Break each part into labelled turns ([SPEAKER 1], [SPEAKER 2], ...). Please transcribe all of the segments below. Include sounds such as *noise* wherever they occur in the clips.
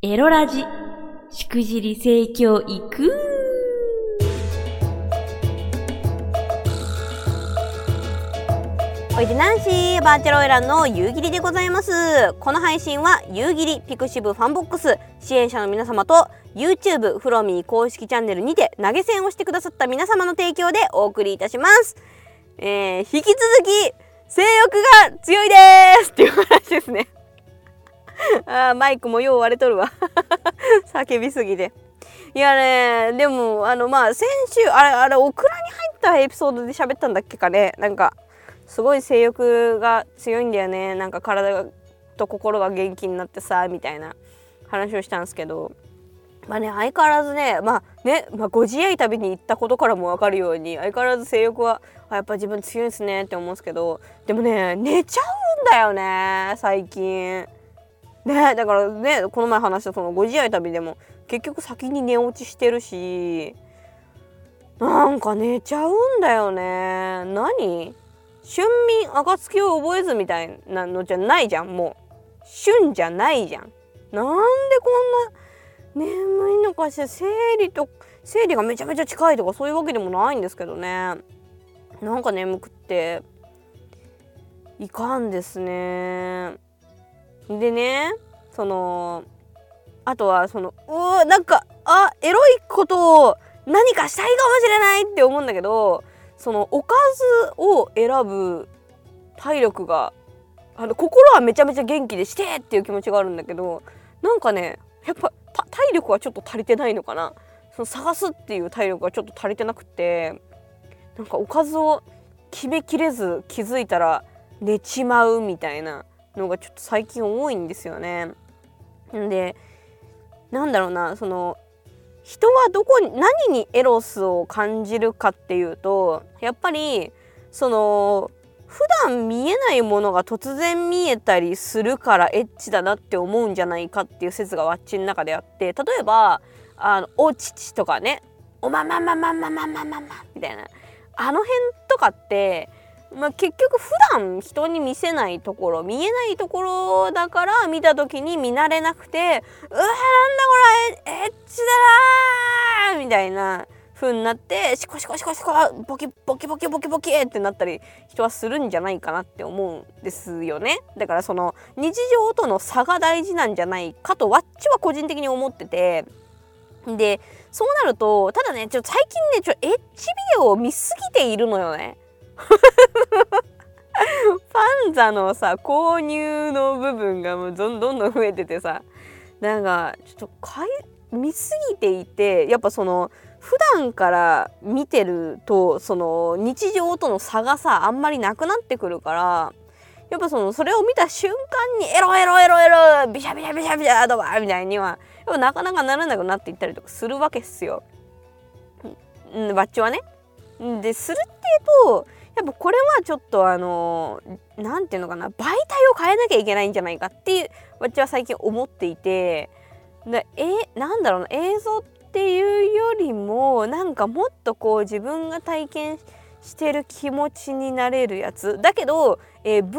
[SPEAKER 1] エロラジ、しくじり盛況いく
[SPEAKER 2] おいでナンシーバーチャルオイランの夕霧でございます。この配信は夕霧 pixiv FANBOX 支援者の皆様と YouTube フロミー公式チャンネルにて投げ銭をしてくださった皆様の提供でお送りいたします。えー、引き続き性欲が強いですっていう話ですね。*laughs* あマイクもよう割れとるわ。*laughs* 叫びすぎて。いやねでもあのまあ先週あれあれオクラに入ったエピソードで喋ったんだっけかね。なんかすごい性欲が強いんだよね。なんか体と心が元気になってさみたいな話をしたんですけど。まあね相変わらずねまあね、まあ、ご自愛旅に行ったことからも分かるように相変わらず性欲はあやっぱ自分強いですねって思うんですけど。でもね寝ちゃうんだよね最近。ねだからねこの前話したそのご自愛旅でも結局先に寝落ちしてるしなんか寝ちゃうんだよね。何？春眠暁を覚えずみたいなのじゃないじゃんもう。旬じゃないじゃん。なんでこんな眠いのかしら。生理と生理がめちゃめちゃ近いとかそういうわけでもないんですけどね。なんか眠くっていかんですね。でねそのあとはそのうわなんかあエロいことを何かしたいかもしれないって思うんだけどそのおかずを選ぶ体力があの心はめちゃめちゃ元気でしてっていう気持ちがあるんだけどなんかねやっぱ体力はちょっと足りてないのかな。その探すっていう体力がちょっと足りてなくてなんかおかずを決めきれず気づいたら寝ちまうみたいなのがちょっと最近多いんですよね。でなんだろうなその人はどこに何にエロスを感じるかっていうとやっぱりその普段見えないものが突然見えたりするからエッチだなって思うんじゃないかっていう説がわっちの中であって例えばあのお乳とかねおまままままままままみたいなあの辺とかってまあ、結局普段人に見せないところ見えないところだから見た時に見慣れなくてうわなんだこれエッチだなみたいな風になってシコシコシコシコボキボキボキボキボキってなったり人はするんじゃないかなって思うんですよね。だからその日常との差が大事なんじゃないかとわっちは個人的に思ってて。でそうなるとただねちょ最近ねちょエッチビデオを見すぎているのよね。パンザのさ購入の部分がもうどんどんどん増えててさなんかちょっと買い見すぎていてやっぱその普段から見てるとその日常との差がさあんまりなくなってくるからやっぱそのそれを見た瞬間にエロエロエロエロビシャビシャビシャビシャとかみたいにはやっぱなかなかならなくなっていったりとかするわけっすよ。んバッチはね。でするっていうとやっぱこれはちょっとあの何て言うのかな媒体を変えなきゃいけないんじゃないかって私は最近思っていてでえなんだろうな映像っていうよりもなんかもっとこう自分が体験してしてる気持ちになれるやつ。だけど、えー、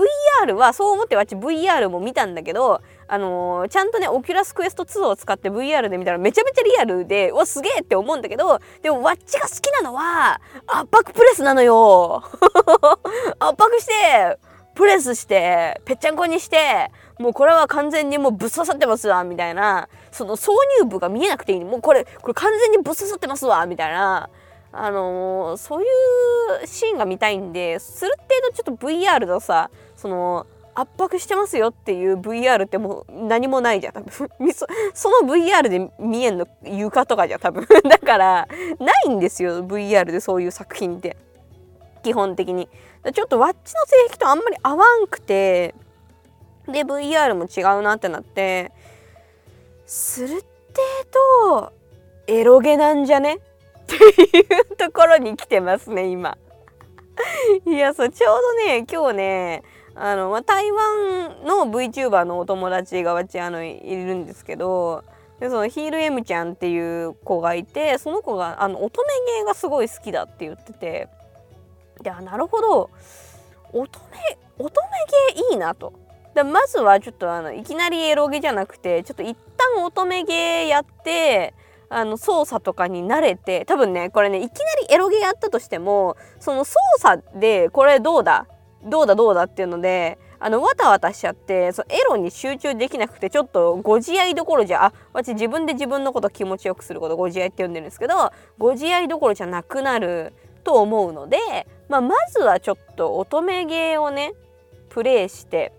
[SPEAKER 2] VR はそう思って私 VR も見たんだけどあのー、ちゃんとね Oculus Quest 2を使って VR で見たらめちゃめちゃリアルでうわすげえって思うんだけどでもわっちが好きなのは圧迫プレスなのよ。*laughs* 圧迫してプレスしてぺっちゃんこにしてもうこれは完全にもうぶっ刺さってますわみたいな。その挿入部が見えなくていい。もうこれこれ完全にぶっ刺さってますわみたいな。あのー、そういうシーンが見たいんでする程度ちょっと VR のさその圧迫してますよっていう VR ってもう何もないじゃん多分。*laughs* そその VR で見えんの床とかじゃ多分。*laughs* だからないんですよ VR でそういう作品って。基本的に。ちょっとワッチの性癖とあんまり合わんくてで VR も違うなってなってする程度エロゲなんじゃね？っていうところに来てますね今いやそうちょうどね今日ねあの、ま、台湾の VTuber のお友達がわちあのいるんですけどでそのヒール M ちゃんっていう子がいてその子があの乙女芸がすごい好きだって言っててであなるほど乙女乙女芸いいなと。でまずはちょっとあのいきなりエロゲじゃなくてちょっと一旦乙女ゲーやってあの操作とかに慣れて多分ねこれねいきなりエロゲやったとしてもその操作でこれどうだどうだどうだっていうのであのわたわたしちゃってそエロに集中できなくてちょっとご自愛どころじゃあ私自分で自分のこと気持ちよくすることご自愛って呼んでるんですけどご自愛どころじゃなくなると思うので、まあ、まずはちょっと乙女ゲーをねプレイして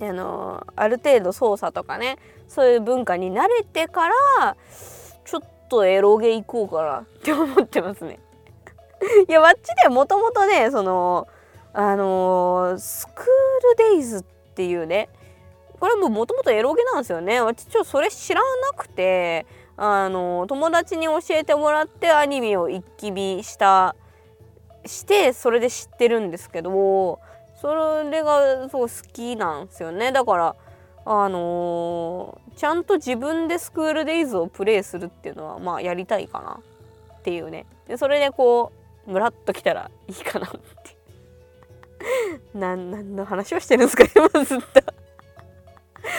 [SPEAKER 2] あのある程度操作とかねそういう文化に慣れてからちょっとエロゲ行こうかな。って思ってますね。*laughs* いやわっちでもともとねそのあのー、スクールデイズっていうねこれももともとエロゲなんですよね。私ちょっとそれ知らなくてあのー、友達に教えてもらってアニメを一気見したしてそれで知ってるんですけどそれがそう好きなんですよね。だからあの、ちゃんと自分でスクールデイズをプレイするっていうのはまあやりたいかなっていうね。でそれでこうムラっときたらいいかなって何 *laughs* の話をしてるんですか今ずっと。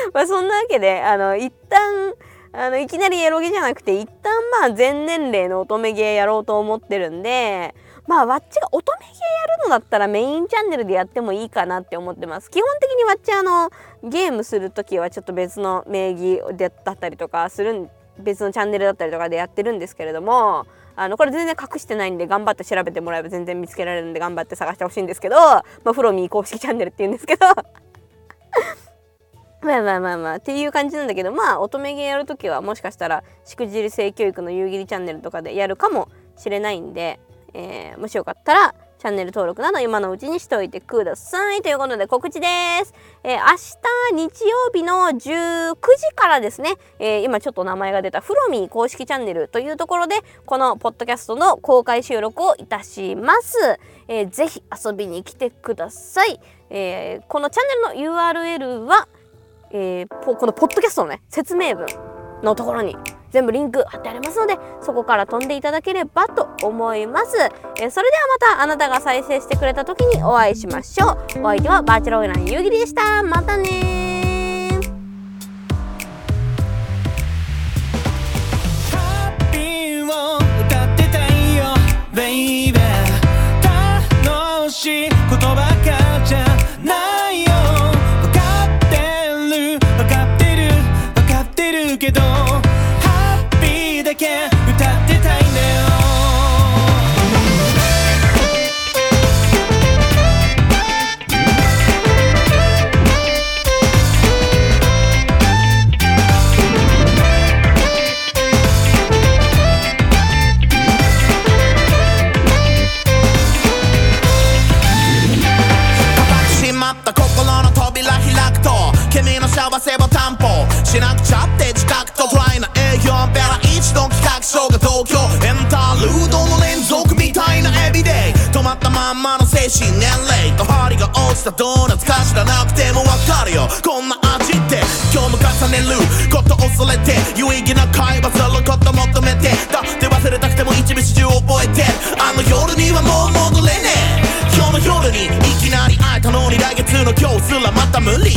[SPEAKER 2] *laughs* まあそんなわけであの一旦あのいきなりエロゲじゃなくて一旦まあ全年齢の乙女ゲーやろうと思ってるんでまあわっちが乙女ゲーやるのだったらメインチャンネルでやってもいいかなって思ってます。基本的にわっちあのゲームする時はちょっと別の名義だったりとかするん別のチャンネルだったりとかでやってるんですけれどもあのこれ全然隠してないんで頑張って調べてもらえば全然見つけられるんで頑張って探してほしいんですけど、まあ、フロミー公式チャンネルって言うんですけど。まあまあまあまあっていう感じなんだけどまあ乙女ゲーやるときはもしかしたらしくじり性教育の夕霧チャンネルとかでやるかもしれないんで、えー、もしよかったらチャンネル登録など今のうちにしておいてください。ということで告知です。えー、明日日曜日の19時からですね、えー、今ちょっと名前が出たフロミー公式チャンネルというところでこのポッドキャストの公開収録をいたします。えー、ぜひ遊びに来てください。えー、このチャンネルの URL は、えー、このポッドキャストのね説明文のところに全部リンク貼ってありますのでそこから飛んでいただければと思います、えー、それではまたあなたが再生してくれた時にお会いしましょう。お相手はバーチャルオイラン夕霧でした。またねまったまんまの精神年齢と針が落ちたドーナツか知らなくてもわかるよ。こんな味って。今日も重ねること恐れて有意義な会話すること求めてだって忘れたくても一部始終覚えて。あの夜にはもう戻れねえ。今日の夜にいきなり会えたのに来月の今日すらまた無理。